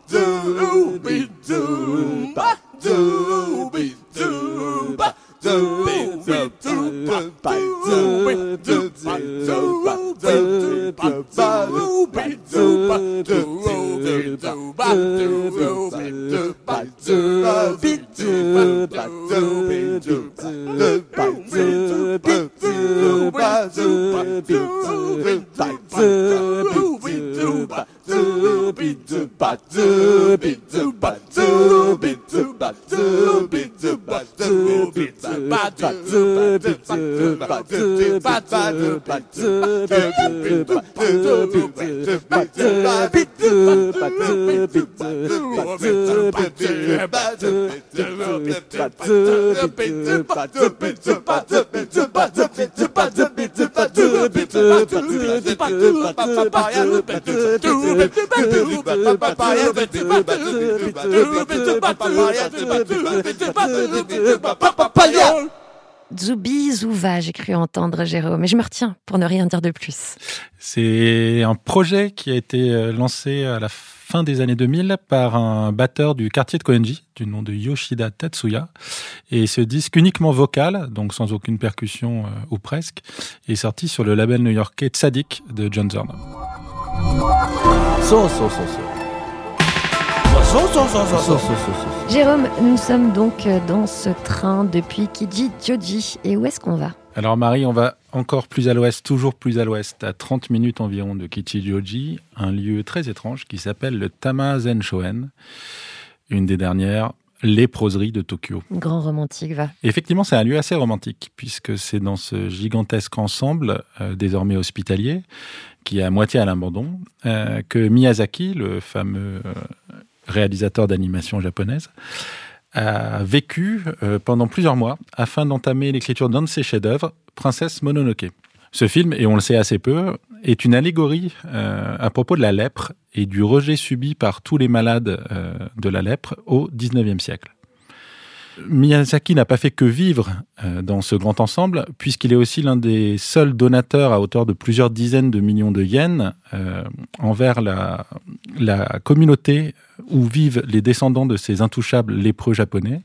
dooby doo ba dooby doo ba dooby doo ba dooby doo ba dooby doo ba dooby doo ba dooby doo ba dooby doo Papaya Zoubi Zouva, j'ai cru entendre Jérôme, mais je me retiens pour ne rien dire de plus. C'est un projet qui a été euh, lancé à la fin des années 2000 par un batteur du quartier de Koenji, du nom de Yoshida Tatsuya. Et ce disque uniquement vocal, donc sans aucune percussion euh, ou presque, est sorti sur le label new-yorkais Tzadik de John Zorn. Jérôme, nous sommes donc euh, dans ce train depuis Kijiji. Et où est-ce qu'on va? Alors Marie, on va encore plus à l'ouest, toujours plus à l'ouest, à 30 minutes environ de Kichijoji, un lieu très étrange qui s'appelle le Tamazen Shoen, une des dernières léproseries de Tokyo. Grand romantique, va. Et effectivement, c'est un lieu assez romantique, puisque c'est dans ce gigantesque ensemble, euh, désormais hospitalier, qui est à moitié à l'abandon, euh, que Miyazaki, le fameux euh, réalisateur d'animation japonaise, a vécu euh, pendant plusieurs mois afin d'entamer l'écriture d'un de ses chefs-d'œuvre, Princesse Mononoke. Ce film, et on le sait assez peu, est une allégorie euh, à propos de la lèpre et du rejet subi par tous les malades euh, de la lèpre au XIXe siècle. Miyazaki n'a pas fait que vivre euh, dans ce grand ensemble, puisqu'il est aussi l'un des seuls donateurs à hauteur de plusieurs dizaines de millions de yens euh, envers la, communauté où vivent les descendants de ces intouchables lépreux japonais.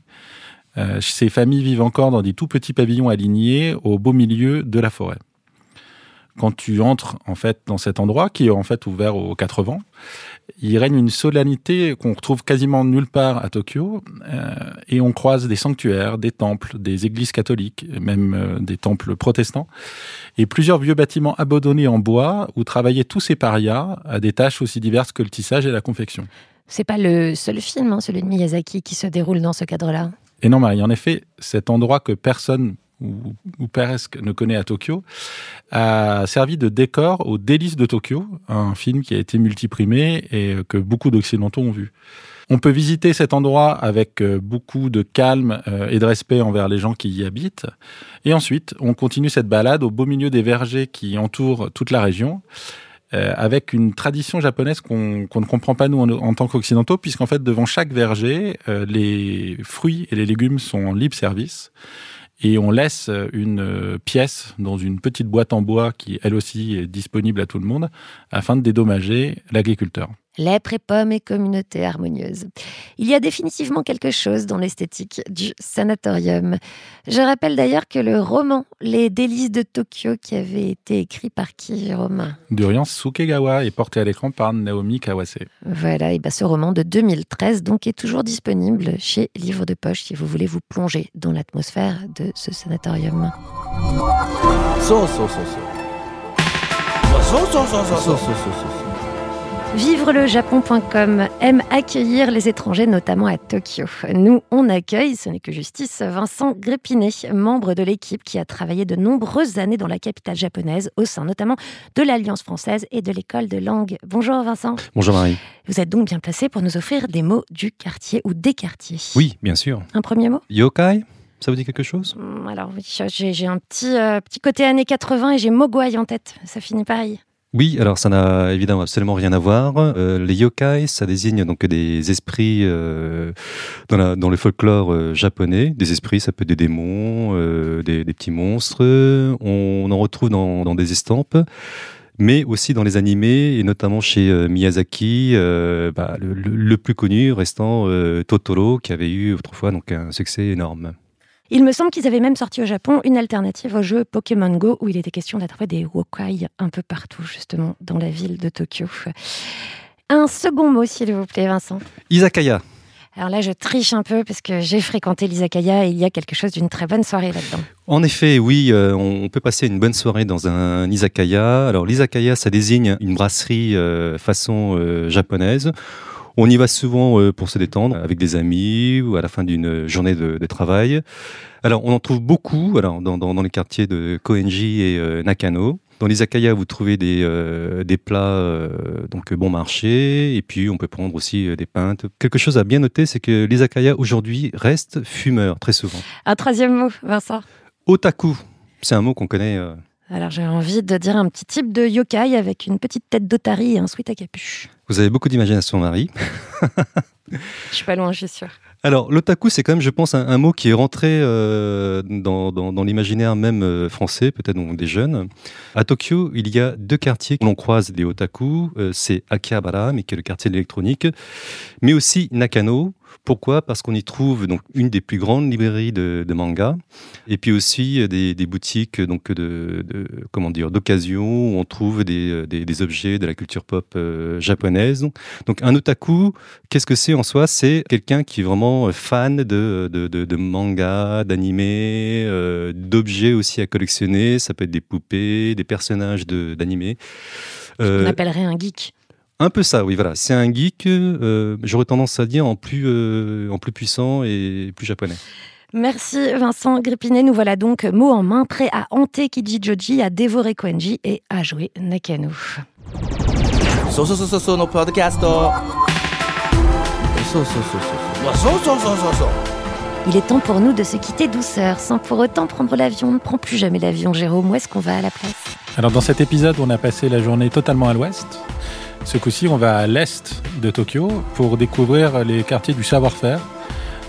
Euh, ces familles vivent encore dans des tout petits pavillons alignés au beau milieu de la forêt. Quand tu entres en fait dans cet endroit qui est en fait ouvert aux quatre vents, il règne une solennité qu'on retrouve quasiment nulle part à Tokyo, euh, et on croise des sanctuaires, des temples, des églises catholiques, même euh, des temples protestants, et plusieurs vieux bâtiments abandonnés en bois où travaillaient tous ces parias à des tâches aussi diverses que le tissage et la confection. C'est pas le seul film, hein, celui de Miyazaki, qui se déroule dans ce cadre-là. Et non, Marie, en effet, cet endroit que personne ou, ou presque ne connaît à Tokyo a servi de décor au Délices de Tokyo, un film qui a été multiprimé et que beaucoup d'Occidentaux ont vu. On peut visiter cet endroit avec euh, beaucoup de calme euh, et de respect envers les gens qui y habitent. Et ensuite, on continue cette balade au beau milieu des vergers qui entourent toute la région. euh, avec une tradition japonaise qu'on ne comprend pas nous en, tant qu'occidentaux, puisqu'en fait devant chaque verger, les fruits et les légumes sont en libre service et on laisse euh, une euh, pièce dans une petite boîte en bois qui elle aussi est disponible à tout le monde afin de dédommager l'agriculteur. Lèpre et pomme et communauté harmonieuse. Il y a définitivement quelque chose dans l'esthétique du sanatorium. Je rappelle d'ailleurs que le roman Les délices de Tokyo, qui avait été écrit par qui, Romain Durian Sukegawa est porté à l'écran par Naomi Kawase. Voilà, et ben ce roman de 2013 donc est toujours disponible chez Livre de Poche si vous voulez vous plonger dans l'atmosphère de ce sanatorium. Vivrelejapon.com aime accueillir les étrangers, notamment à Tokyo. Nous, on accueille, ce n'est que justice, Vincent Grépinet, membre de l'équipe qui a travaillé de nombreuses années dans la capitale japonaise, au sein notamment de l'Alliance française et de l'école de langue. Bonjour Vincent. Bonjour Marie. Vous êtes donc bien placé pour nous offrir des mots du quartier ou des quartiers. Oui, bien sûr. Un premier mot? Yokai, ça vous dit quelque chose? Hum, Alors oui, j'ai j'ai un petit, euh, petit côté années 80 et j'ai Mogwai en tête. Ça finit pareil. Oui, alors ça n'a évidemment absolument rien à voir. Euh, les yokai, ça désigne donc des esprits euh, dans, le folklore euh, japonais. Des esprits, ça peut être des démons, des, petits monstres. On en retrouve dans, des estampes. Mais aussi dans les animés, et notamment chez Miyazaki, bah, le, plus connu restant Totoro, qui avait eu autrefois donc un succès énorme. Il me semble qu'ils avaient même sorti au Japon une alternative au jeu Pokémon Go où il était question d'attraper des wokai un peu partout, justement, dans la ville de Tokyo. Un second mot, s'il vous plaît, Vincent. Izakaya. Alors là, je triche un peu parce que j'ai fréquenté l'Izakaya et il y a quelque chose d'une très bonne soirée là-dedans. En effet, oui, euh, on peut passer une bonne soirée dans un izakaya. Alors l'izakaya, ça désigne une brasserie euh, façon euh, japonaise. On y va souvent euh, pour se détendre avec des amis ou à la fin d'une journée de, de travail. Alors on en trouve beaucoup alors, dans, dans- dans les quartiers de Koenji et euh, Nakano. Dans l'izakaya, vous trouvez des, euh, des plats euh, donc bon marché et puis on peut prendre aussi euh, des pintes. Quelque chose à bien noter, c'est que l'izakaya aujourd'hui reste fumeur très souvent. Un troisième mot, Vincent? Otaku, c'est un mot qu'on connaît. Alors j'ai envie de dire un petit type de yokai avec une petite tête d'otari et un sweat à capuche. Vous avez beaucoup d'imagination, Marie. Je suis pas loin, je suis sûre. Alors, l'otaku, c'est quand même, je pense, un, un mot qui est rentré euh, dans, dans- dans l'imaginaire même euh, français, peut-être donc des jeunes. À Tokyo, il y a deux quartiers où l'on croise des otaku. Euh, c'est Akihabara, mais qui est le quartier de l'électronique, mais aussi Nakano. Pourquoi? Parce qu'on y trouve donc une des plus grandes librairies de, de manga, et puis aussi euh, des, des boutiques donc de, de- comment dire d'occasion où on trouve des, euh, des- des objets de la culture pop euh, japonaise. Donc un otaku, qu'est-ce que c'est en soi? C'est quelqu'un qui est vraiment fan de, de, de- de manga, d'animé, euh, d'objets aussi à collectionner. Ça peut être des poupées, des personnages de- d'animé. On Euh, appellerait un geek. Un peu ça, oui, voilà. C'est un geek, euh, j'aurais tendance à dire, en plus, euh, en plus puissant et plus japonais. Merci Vincent Grippinet. Nous voilà donc mot en main, prêts à hanter Kiji Joji, à dévorer Kwenji et à jouer Nakano. Il est temps pour nous de se quitter douceur, sans pour autant prendre l'avion. Ne prends plus jamais l'avion, Jérôme. Où est-ce qu'on va à la place? Alors, dans cet épisode, on a passé la journée totalement à l'ouest. Ce coup-ci, on va à l'est de Tokyo pour découvrir les quartiers du savoir-faire.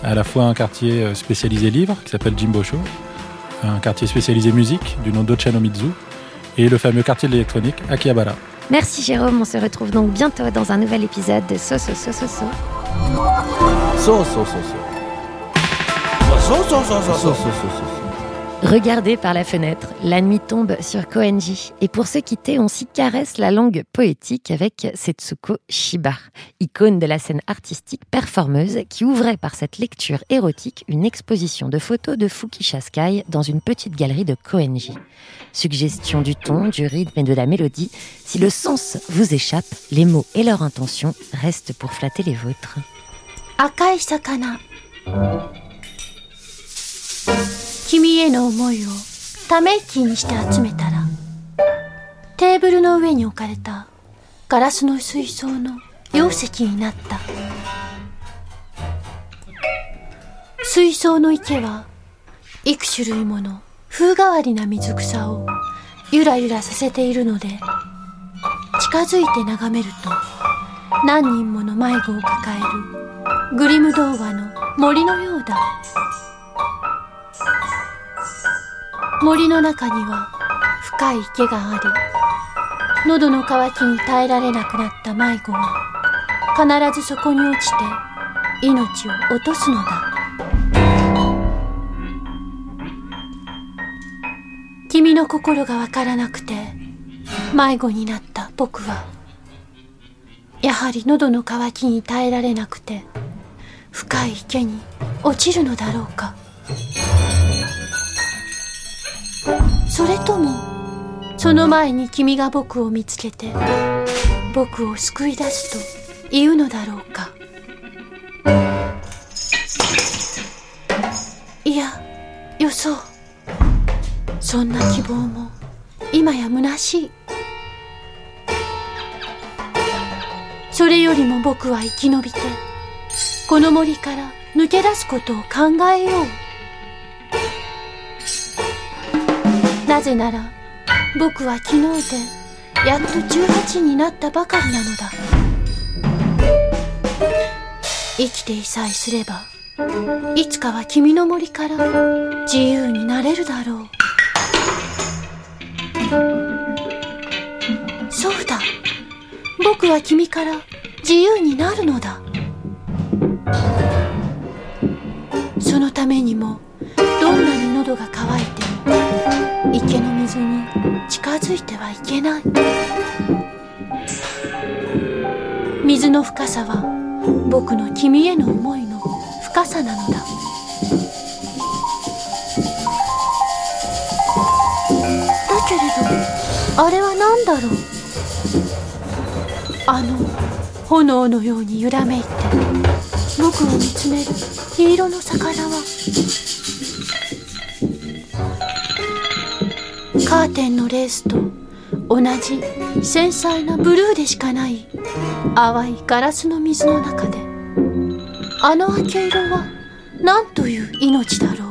À la fois un quartier euh, spécialisé livre qui s'appelle Jimbosho, un quartier spécialisé musique du nom d'Ochanomizu et le fameux quartier de l'électronique Akihabara. Merci Jérôme, on se retrouve donc bientôt dans un nouvel épisode de So So So So So. So So So So. So So So So So So So So So. Regardez par la fenêtre, la nuit tombe sur Koenji et pour se quitter, on s'y caresse la langue poétique avec Setsuko Shiba, icône de la scène artistique performeuse qui ouvrait par cette lecture érotique une exposition de photos de Fuki Shaskai dans une petite galerie de Koenji. Suggestion du ton, du rythme et de la mélodie, si le sens vous échappe, les mots et leur intention restent pour flatter les vôtres. Akai Sakana. 君への思いをため息にして集めたらテーブルの上に置かれたガラスの水槽の容石になった。水槽の池は幾種類もの風変わりな水草をゆらゆらさせているので近づいて眺めると何人もの迷子を抱えるグリム童話の森のようだ。森の中には深い池があり喉の渇きに耐えられなくなった迷子は必ずそこに落ちて命を落とすのだ。君の心がわからなくて迷子になった僕はやはり喉の渇きに耐えられなくて深い池に落ちるのだろうか。それともその前に君が僕を見つけて僕を救い出すと言うのだろうか？いやよそう。そんな希望も今や虚しい。それよりも僕は生き延びてこの森から抜け出すことを考えよう。なぜなら僕は昨日でやっと18になったばかりなのだ。生きていさえすればいつかは君の森から自由になれるだろう。そうだ。僕は君から自由になるのだ。そのためにもどんなに喉が渇いて水に近づいてはいけない。水の深さは僕の君への思いの深さなのだ。だけれどあれは何だろう？あの炎のように揺らめいて僕を見つめる黄色の魚はカーテンのレースと同じ繊細なブルーでしかない淡いガラスの水の中であの明け色は何という命だろう？